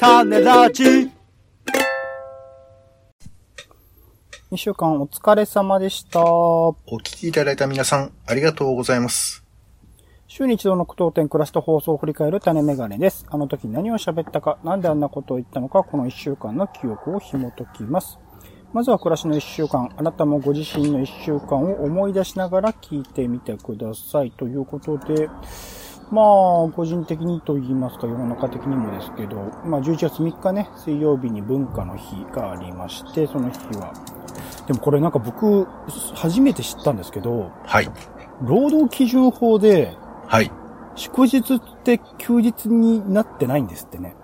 種ラジ2週間お疲れ様でした。お聞きいただいた皆さん、ありがとうございます。週に一度の苦闘点暮らしと放送を振り返る種メガネです。あの時何を喋ったか、なんであんなことを言ったのか、この1週間の記憶を紐解きます。まずは暮らしの1週間、あなたもご自身の1週間を思い出しながら聞いてみてください。ということで、まあ、個人的にと言いますか、世の中的にもですけど、まあ、11月3日ね、水曜日に文化の日がありまして、その日は。でもこれなんか僕、初めて知ったんですけど、はい。労働基準法で、はい。祝日って休日になってないんですってね。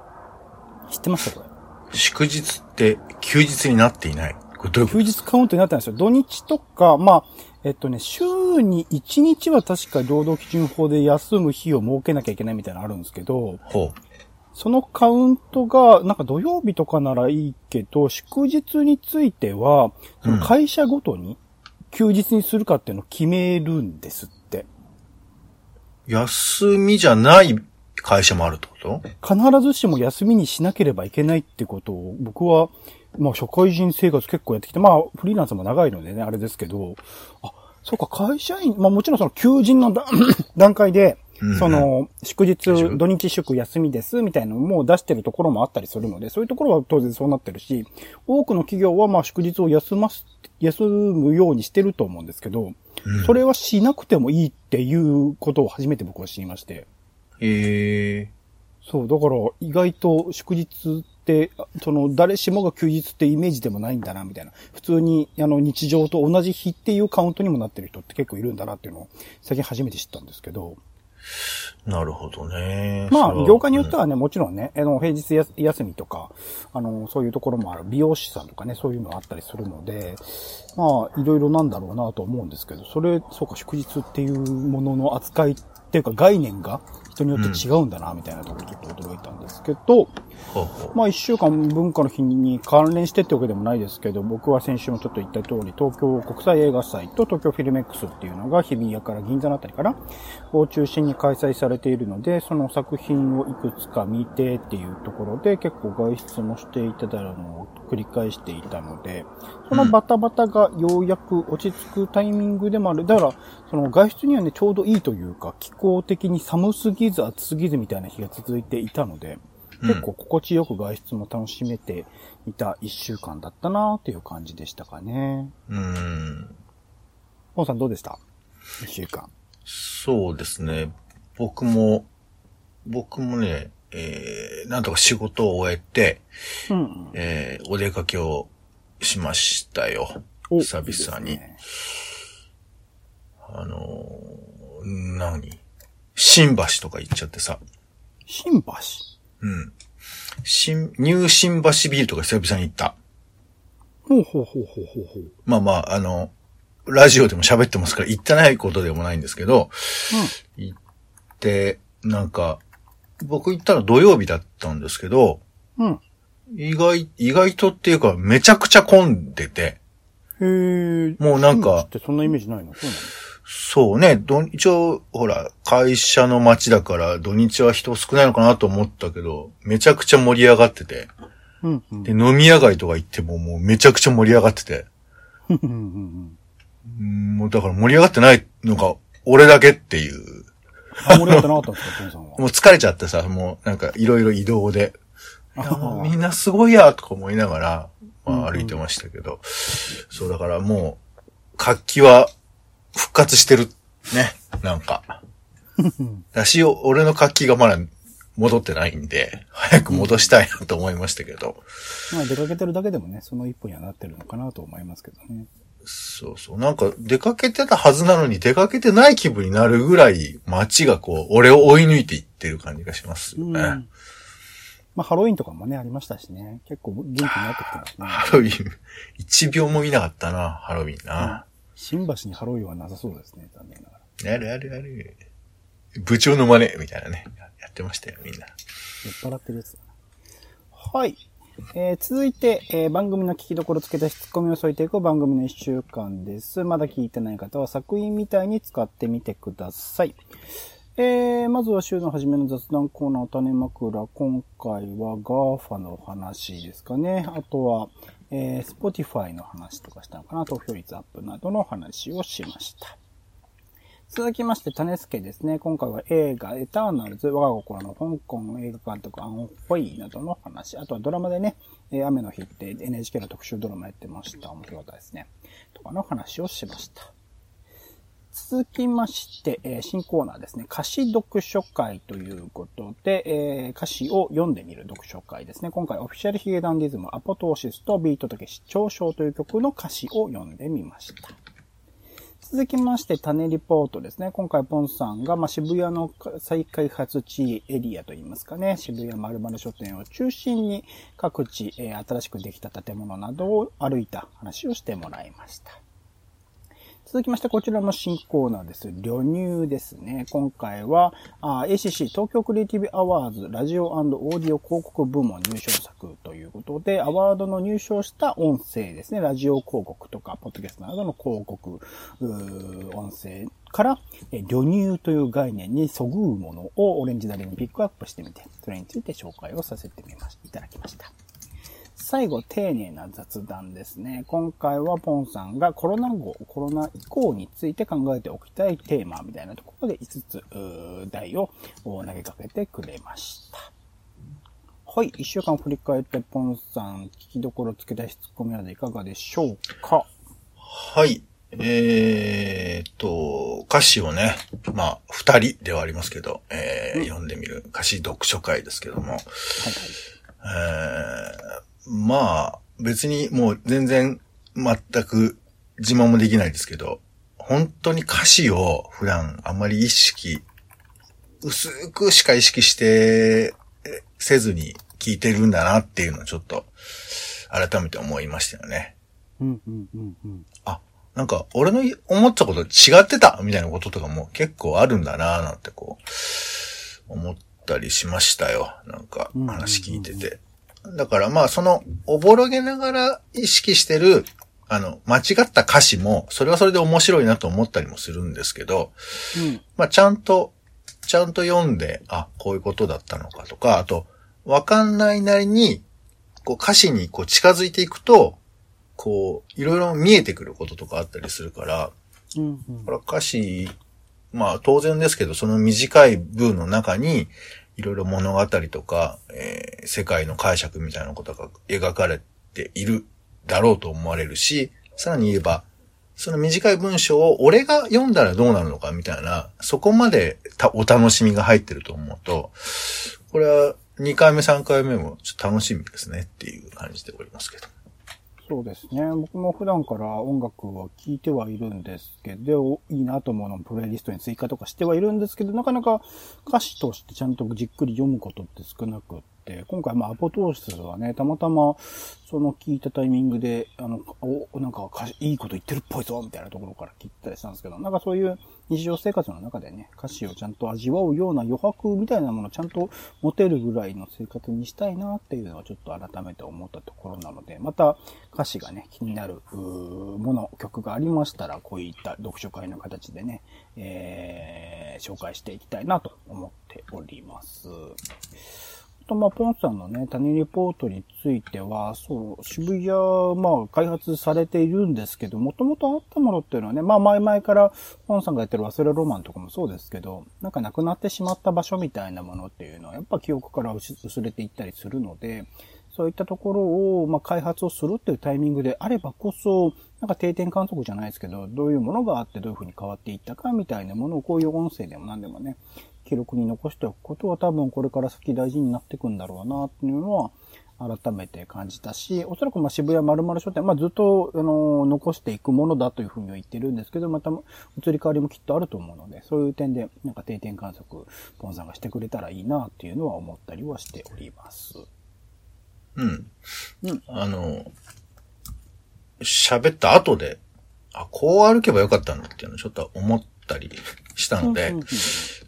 知ってましたこれ？祝日って休日になっていない。これどういうこ休日カウントになってないんですよ。土日とか、まあ、えっとね、週に1日は確か労働基準法で休む日を設けなきゃいけないみたいなのあるんですけど、そのカウントが、なんか土曜日とかならいいけど、祝日については、その会社ごとに休日にするかっていうのを決めるんですって。う。休みじゃない会社もあるってこと？必ずしも休みにしなければいけないってことを、僕は、まあ社会人生活結構やってきて、まあフリーランスも長いのでね、あれですけど、あ、そうか、会社員、まあもちろんその求人の段 段階で、うんその、祝日、祝土日祝休みです、みたいなのも出してるところもあったりするので、そういうところは当然そうなってるし、多くの企業はまあ祝日を休ます、休むようにしてると思うんですけど、それはしなくてもいいっていうことを初めて僕は知りまして。ええそう、だから意外と祝日その誰しもが休日ってイメージでもないんだな、みたいな。普通にあの日常と同じ日っていうカウントにもなってる人って結構いるんだなっていうのを最近初めて知ったんですけど。なるほどね。まあ業界によってはね、もちろんね、あの、平日や休みとか、あの、そういうところもある。美容師さんとかね、そういうのあったりするので、まあ、いろいろなんだろうなと思うんですけど、それ、そうか、祝日っていうものの扱いっていうか概念が人によって違うんだな、みたいなところちょっと驚いたんですけど、ほうほうまあ一週間文化の日に関連してってわけでもないですけど、僕は先週もちょっと言った通り、東京国際映画祭と東京フィルメックスっていうのが日比谷から銀座のあたりからを中心に開催されているので、その作品をいくつか見てっていうところで結構外出もしていただるのを繰り返していたので、そのバタバタがようやく落ち着くタイミングでもある。だから、その外出にはね、ちょうどいいというか、気候的に寒すぎず暑すぎずみたいな日が続いていたので、結構心地よく外出も楽しめていた一週間だったなっていう感じでしたかね。うーん。ポンさんどうでした？一週間。そうですね。僕も、僕もね、えー、なんとか仕事を終えて、うんうん。えー、お出かけをしましたよ。お久々に。いいねあのー、何？新橋とか行っちゃってさ。新橋？うん。新、ニュー新橋ビルとか久々に行った。ほうほうほうほうほうほう。まあまあ、あの、ラジオでも喋ってますから行ってないことでもないんですけど、行って、なんか、僕行ったの土曜日だったんですけど、うん。うん。意外、意外とっていうかめちゃくちゃ混んでて、へえ。もうなんかってそんなイメージないの？そうなの？そうね、ど一応、ほら、会社の街だから土日は人少ないのかなと思ったけど、めちゃくちゃ盛り上がってて、うんうん。で、飲み屋街とか行ってももうめちゃくちゃ盛り上がってて、うんうんうんうん。もうだから盛り上がってないのが俺だけっていう、あ、盛り上がってなかったんですか、さんは。もう疲れちゃってさ、もうなんかいろいろ移動で、みんなすごいやとか思いながら、まあ歩いてましたけど、そうだからもう、活気は復活してるね、なんか。だし、俺の活気がまだ戻ってないんで、早く戻したいなと思いましたけど、まあ出かけてるだけでもね、その一歩にはなってるのかなと思いますけどね。そうそう、なんか出かけてたはずなのに出かけてない気分になるぐらい街がこう、俺を追い抜いていってる感じがしますようん。ね。まあハロウィンとかもね、ありましたしね。結構元気になってきてますね。ハロウィン、一秒も見なかったな、ハロウィンな。新橋にハロウィンはなさそうですね、残念ながら。あるあるある。部長の真似、みたいなね。やってましたよ、みんな。酔っ払ってるやつだな。はい。えー続いて、えー番組の聞きどころつけたツッコミを添えていく番組の一週間です。まだ聞いてない方は作品みたいに使ってみてください。えー、まずは週の初めの雑談コーナー、種枕。今回は GAFA の話ですかね。あとは、えー、Spotify の話とかしたのかな。投票率アップなどの話をしました。続きまして、種助ですね。今回は映画、エターナルズ、我が心の香港映画監督、アンホイなどの話。あとはドラマでね、雨の日って NHK の特集ドラマやってました。面白かったですね。とかの話をしました。続きまして、え、新コーナーですね。歌詞読書会ということで、え、歌詞を読んでみる読書会ですね。今回オフィシャルヒゲダンディズム、アポトーシスとビートとけし、長章という曲の歌詞を読んでみました。続きまして、種リポートですね。今回、ポンさんが、まあ、渋谷の再開発地エリアといいますかね、渋谷丸々書店を中心に各地、え、新しくできた建物などを歩いた話をしてもらいました。続きまして、こちらも新コーナーです。旅入ですね。今回は、ACC 東京クリエイティブアワーズラジオオーディオ広告部門入賞作ということで、アワードの入賞した音声ですね。ラジオ広告とか、ポッドキャストなどの広告、音声から、旅入という概念にそぐうものをオレンジダレにピックアップしてみて、それについて紹介をさせてみました、いただきました。最後、丁寧な雑談ですね。今回はポンさんがコロナ後、コロナ以降について考えておきたいテーマみたいなところで5つ、題を投げかけてくれました。はい。一週間振り返って、ポンさん、聞きどころつけた質込みなどいかがでしょうか？はい。えー、っと、歌詞をね、まあ、二人ではありますけど、えー、うん、読んでみる歌詞読書会ですけども、はいはい、えーまあ、別にもう全然全く自慢もできないですけど、本当に歌詞を普段あんまり意識、薄くしか意識してせずに聞いてるんだなっていうのをちょっと改めて思いましたよね。うんうんうんうん、あ、なんか俺の思ったこと違ってたみたいなこととかも結構あるんだななんてこう思ったりしましたよ。なんか話聞いてて。だからまあその、おぼろげながら意識してる、あの、間違った歌詞も、それはそれで面白いなと思ったりもするんですけど、うん、まあちゃんと、ちゃんと読んで、あ、こういうことだったのかとか、あと、わかんないなりに、こう歌詞にこう近づいていくと、こう、いろいろ見えてくることとかあったりするから、うんうん、これ歌詞、まあ当然ですけど、その短い文の中に、いろいろ物語とか、えー、世界の解釈みたいなことが描かれているだろうと思われるし、さらに言えば、その短い文章を俺が読んだらどうなるのかみたいな、そこまでお楽しみが入ってると思うと、これは2回目3回目もちょっと楽しみですねっていう感じでおりますけど。そうですね。僕も普段から音楽は聴いてはいるんですけど、いいなと思うのプレイリストに追加とかしてはいるんですけど、なかなか歌詞としてちゃんとじっくり読むことって少なく、今回まあアポトーシスはね、たまたまその聞いたタイミングで、あの、お、なんかいいこと言ってるっぽいぞみたいなところから聞いたりしたんですけど、なんかそういう日常生活の中でね、歌詞をちゃんと味わうような余白みたいなものをちゃんと持てるぐらいの生活にしたいなっていうのはちょっと改めて思ったところなので、また歌詞がね、気になるもの、曲がありましたら、こういった読書会の形でね、えー、紹介していきたいなと思っております。と、まあ、ポンさんのね、谷リポートについては、そう、渋谷、まあ、開発されているんですけど、もともとあったものっていうのはね、まあ、前々から、ポンさんがやってる忘れロマンとかもそうですけど、なんかなくなってしまった場所みたいなものっていうのは、やっぱ記憶から薄れていったりするので、そういったところを、まあ、開発をするっていうタイミングであればこそ、なんか定点観測じゃないですけど、どういうものがあってどういう風に変わっていったかみたいなものをこういう音声でも何でもね、記録に残しておくことは多分これから先大事になっていくんだろうなっていうのは改めて感じたし、おそらくまあ渋谷丸々書店、まあずっと、あの、残していくものだというふうには言ってるんですけど、また移り変わりもきっとあると思うので、そういう点でなんか定点観測、ポンさんがしてくれたらいいなっていうのは思ったりはしております。うん。うん。あの、喋った後で、あ、こう歩けばよかったんだっていうのをちょっと思ったりしたので、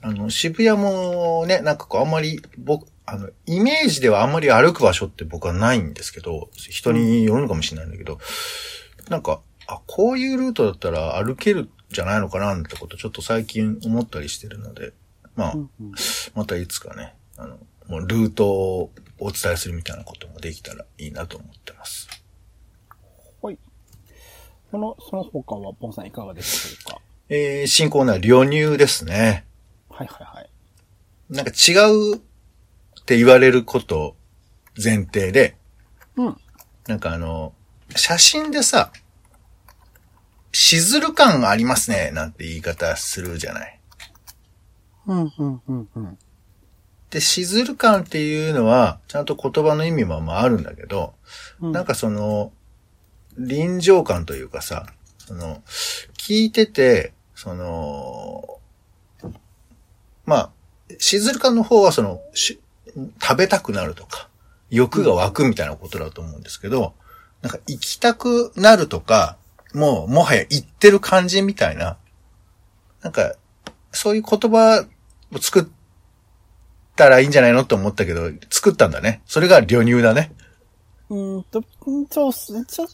あの、渋谷もね、なんかこうあんまり、僕、あの、イメージではあんまり歩く場所って僕はないんですけど、人によるのかもしれないんだけど、なんか、あ、こういうルートだったら歩けるんじゃないのかなってことちょっと最近思ったりしてるので、まあ、またいつかね、あの、もうルートをお伝えするみたいなこともできたらいいなと思ってます。はい。その、その他は、ポンさんいかがでしょうか？えー、新コーナー、旅入ですね。はいはいはい。なんか違うって言われること前提で、うん。なんかあの、写真でさ、しずる感ありますね、なんて言い方するじゃない。うん、うん、うん、うん。で、しずる感っていうのは、ちゃんと言葉の意味もまああるんだけど、うんなんかその、臨場感というかさ、その、聞いてて、その、まあ、しずる感の方はその、し食べたくなるとか、欲が湧くみたいなことだと思うんですけど、なんか行きたくなるとか、もう、もはや行ってる感じみたいな、なんか、そういう言葉を作ったらいいんじゃないのと思ったけど、作ったんだね。それが旅入だね。うんと、んそうっすね。ちょっ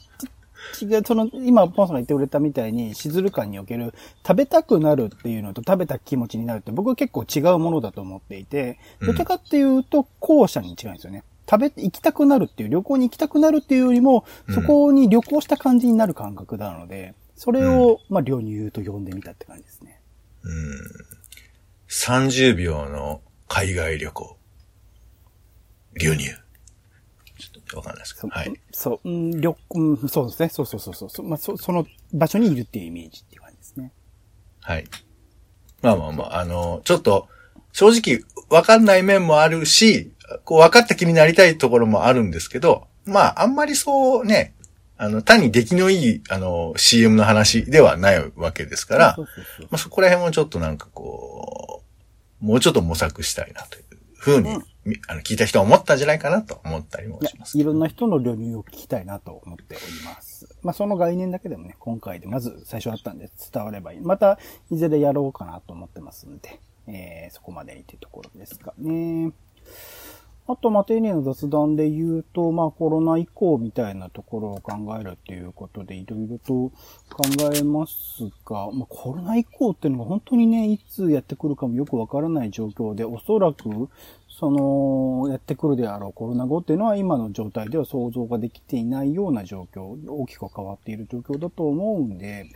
違う。その、今、ポンさんが言ってくれたみたいに、しずる感における、食べたくなるっていうのと食べた気持ちになるって、僕は結構違うものだと思っていて、うんどちらかっていうと、後者に違うんですよね。食べ、行きたくなるっていう、旅行に行きたくなるっていうよりも、うんそこに旅行した感じになる感覚なので、それを、まあ、旅入と呼んでみたって感じですね。うん。30秒の海外旅行。流入。っとわかんないですけそど。はい。そう、うん、旅、うん、そうですね。そうそうそうそう。そまあ、そ、その場所にいるっていうイメージっていう感じですね。はい。まあまあまあ、あの、ちょっと、正直、わかんない面もあるし、こう、分かった気になりたいところもあるんですけど、まあ、あんまりそうね、あの、単に出来のいい、あの、CM の話ではないわけですから、まあ、そこら辺もちょっとなんかこう、もうちょっと模索したいなというふうに、みあの聞いた人は思ったんじゃないかなと思ったりもします。いろんな人の旅入を聞きたいなと思っております。まあ、その概念だけでもね、今回でまず最初あったんで伝わればいい。また、いずれやろうかなと思ってますんで、えー、そこまでにというところですかね。あと、ま、丁寧な雑談で言うと、まあ、コロナ以降みたいなところを考えるっていうことで、いろいろと考えますが、まあ、コロナ以降っていうのが本当にね、いつやってくるかもよくわからない状況で、おそらく、その、やってくるであろうコロナ後っていうのは今の状態では想像ができていないような状況、大きく変わっている状況だと思うんで、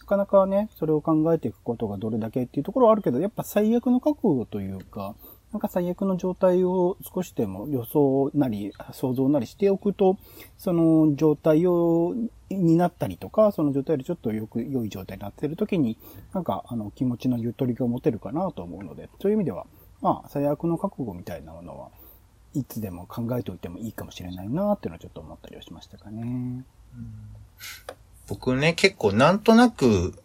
なかなかね、それを考えていくことがどれだけっていうところはあるけど、やっぱ最悪の覚悟というか、なんか最悪の状態を少しでも予想なり、想像なりしておくと、その状態を、になったりとか、その状態よりちょっとよく、良い状態になっているときに、なんか、あの、気持ちのゆとりが持てるかなと思うので、そういう意味では、まあ、最悪の覚悟みたいなものは、いつでも考えておいてもいいかもしれないなっていうのはちょっと思ったりはしましたかね。僕ね、結構なんとなく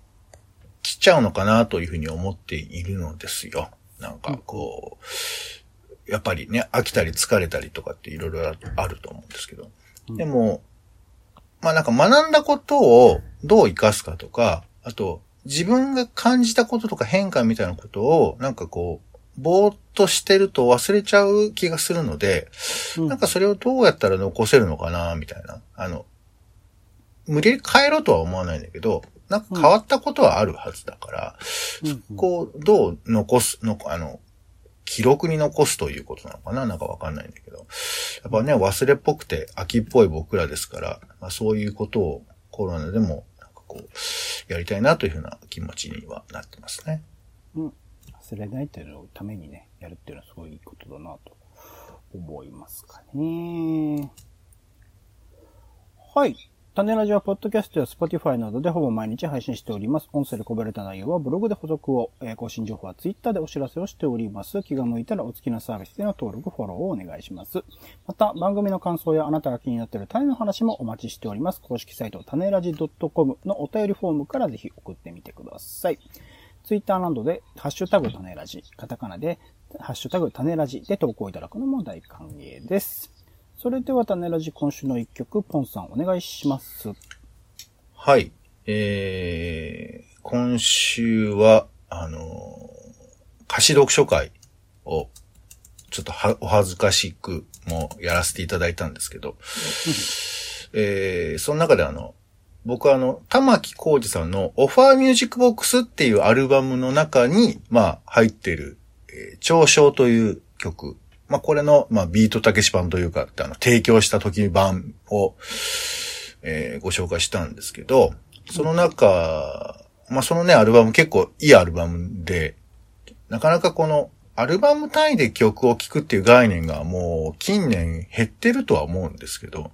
来ちゃうのかなというふうに思っているのですよ。なんかこう、やっぱりね、飽きたり疲れたりとかっていろいろあると思うんですけど。うんでも、まあなんか学んだことをどう活かすかとか、あと自分が感じたこととか変化みたいなことをなんかこう、ぼーっとしてると忘れちゃう気がするので、うんなんかそれをどうやったら残せるのかな、みたいな。あの、無理やり変えろとは思わないんだけど、なんか変わったことはあるはずだから、うんうんこう、どう残すのか、あの、記録に残すということなのかな？なんかわかんないんだけど。やっぱね、忘れっぽくて秋っぽい僕らですから、まあ、そういうことをコロナでも、なんかこう、やりたいなというふうな気持ちにはなってますね。忘れないというのためにね、やるっていうのはすごいいいことだなと思いますかね。はい。種ラジはポッドキャストや Spotify などでほぼ毎日配信しております。音声でこぼれた内容はブログで補足を、えー更新情報は Twitter でお知らせをしております。気が向いたらお付きのサービスでの登録、フォローをお願いします。また、番組の感想やあなたが気になっている種の話もお待ちしております。公式サイト、種ラジ .com のお便りフォームからぜひ送ってみてください。ツイッターなどで、ハッシュタグ種ラジ、カタカナで、ハッシュタグ種ラジで投稿いただくのも大歓迎です。それでは種ラジ今週の一曲、ポンさんお願いします。はい。えー、今週は、あのー歌詞読書会を、ちょっとは、お恥ずかしくもやらせていただいたんですけど、えー、その中であの、僕はあの、玉木浩二さんのオファーミュージックボックスっていうアルバムの中に、まあ、入ってる、えー、長章という曲。まあ、これの、まあ、ビートたけし版というか、あの、提供した時版を、えー、ご紹介したんですけど、その中、まあ、そのね、アルバム結構いいアルバムで、なかなかこの、アルバム単位で曲を聴くっていう概念がもう近年減ってるとは思うんですけど、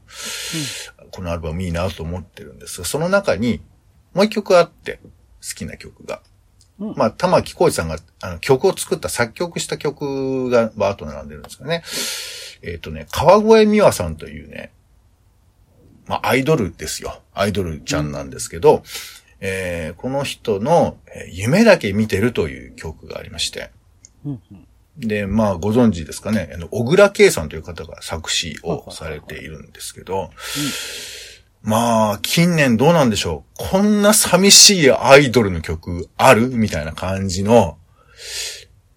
うん、このアルバムいいなと思ってるんですが、その中にもう一曲あって、好きな曲が。うん、まあ、玉木浩二さんがあの曲を作った作曲した曲がバーッと並んでるんですかね。えっ、ー、とね、川越美和さんというね、まあ、アイドルですよ。アイドルちゃんなんですけど、うん、えー、この人の、え夢だけ見てるという曲がありまして。うんで、まあ、ご存知ですかね。あの、小倉圭さんという方が作詞をされているんですけど、まあ、近年どうなんでしょう。こんな寂しいアイドルの曲ある？みたいな感じの、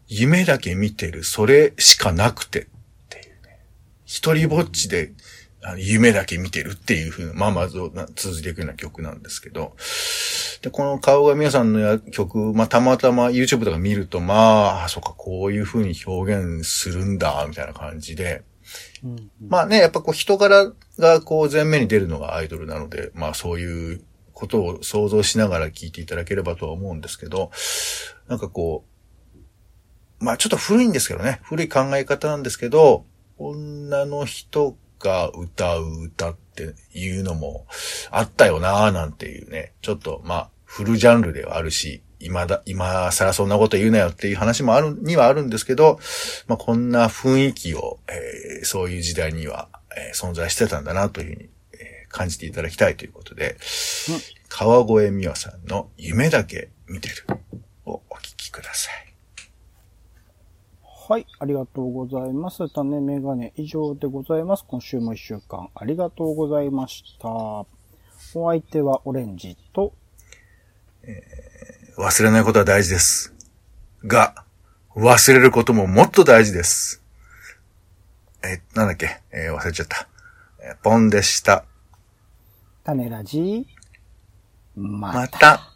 夢だけ見てる、それしかなくてっていうね。一人ぼっちで夢だけ見てるっていうふうな、まあまず続いていくような曲なんですけど、で、この顔が皆さんの曲、まあたまたま YouTube とか見ると、まあ、あ、そっか、こういうふうに表現するんだ、みたいな感じで、うんうん、まあね、やっぱこう人柄がこう前面に出るのがアイドルなので、まあそういうことを想像しながら聴いていただければとは思うんですけど、なんかこう、まあちょっと古いんですけどね、古い考え方なんですけど、女の人が歌う歌っていうのもあったよなーなんていうね、ちょっとまあ、フルジャンルではあるし、今だ、今更そんなこと言うなよっていう話もある、にはあるんですけど、まあこんな雰囲気を、えー、そういう時代には、えー、存在してたんだなというふうに、えー、感じていただきたいということで、うん、川越美和さんの夢だけ見てるをお聞きください。はい、ありがとうございます。種メガネ以上でございます。今週も一週間ありがとうございました。お相手はオレンジと、えー、忘れないことは大事です。が、忘れることももっと大事です。えー、なんだっけ、えー、忘れちゃった。えー、ポンでした。種ラジまた。また